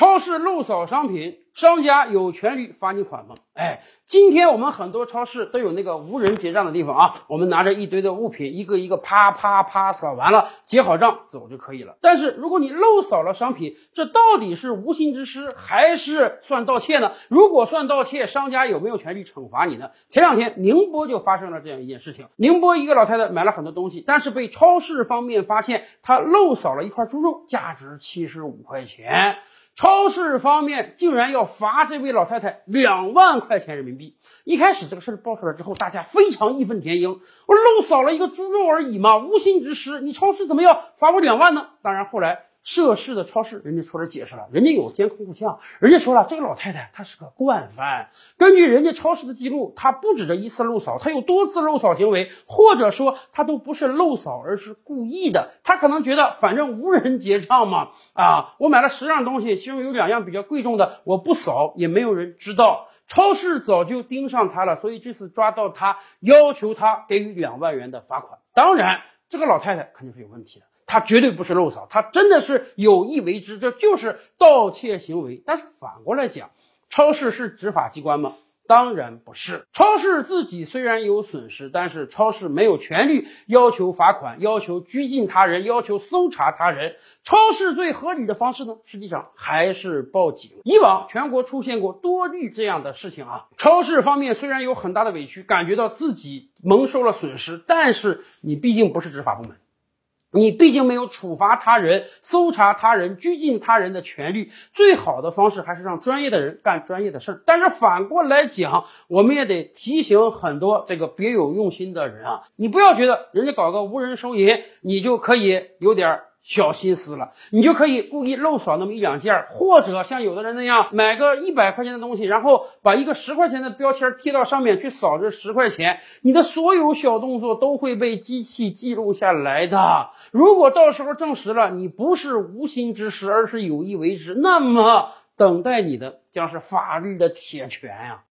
超市漏扫商品，商家有权利罚你款吗？哎，今天我们很多超市都有那个无人结账的地方啊，我们拿着一堆的物品，一个一个啪啪啪扫完了，结好账走就可以了。但是如果你漏扫了商品，这到底是无心之失还是算盗窃呢？如果算盗窃，商家有没有权利惩罚你呢？前两天宁波就发生了这样一件事情，宁波一个老太太买了很多东西，但是被超市方面发现她漏扫了一块猪肉，价值七十五块钱。超市方面竟然要罚这位老太太两万块钱人民币。一开始这个事儿爆出来之后，大家非常义愤填膺。我漏扫了一个猪肉而已嘛，无心之失，你超市怎么要罚我两万呢？当然后来。涉事的超市，人家出来解释了，人家有监控录像，人家说了，这个老太太她是个惯犯，根据人家超市的记录，她不止这一次漏扫，她有多次漏扫行为，或者说她都不是漏扫，而是故意的。她可能觉得反正无人结账嘛，啊，我买了十样东西，其中有两样比较贵重的，我不扫也没有人知道，超市早就盯上她了，所以这次抓到她，要求她给予两万元的罚款。当然，这个老太太肯定是有问题的。他绝对不是漏扫，他真的是有意为之，这就是盗窃行为。但是反过来讲，超市是执法机关吗？当然不是。超市自己虽然有损失，但是超市没有权利要求罚款、要求拘禁他人、要求搜查他人。超市最合理的方式呢，实际上还是报警。以往全国出现过多例这样的事情啊。超市方面虽然有很大的委屈，感觉到自己蒙受了损失，但是你毕竟不是执法部门。你毕竟没有处罚他人、搜查他人、拘禁他人的权利，最好的方式还是让专业的人干专业的事儿。但是反过来讲，我们也得提醒很多这个别有用心的人啊，你不要觉得人家搞个无人收银，你就可以有点。小心思了，你就可以故意漏扫那么一两件，或者像有的人那样买个一百块钱的东西，然后把一个十块钱的标签贴到上面去扫这十块钱。你的所有小动作都会被机器记录下来的。如果到时候证实了你不是无心之失，而是有意为之，那么等待你的将是法律的铁拳呀。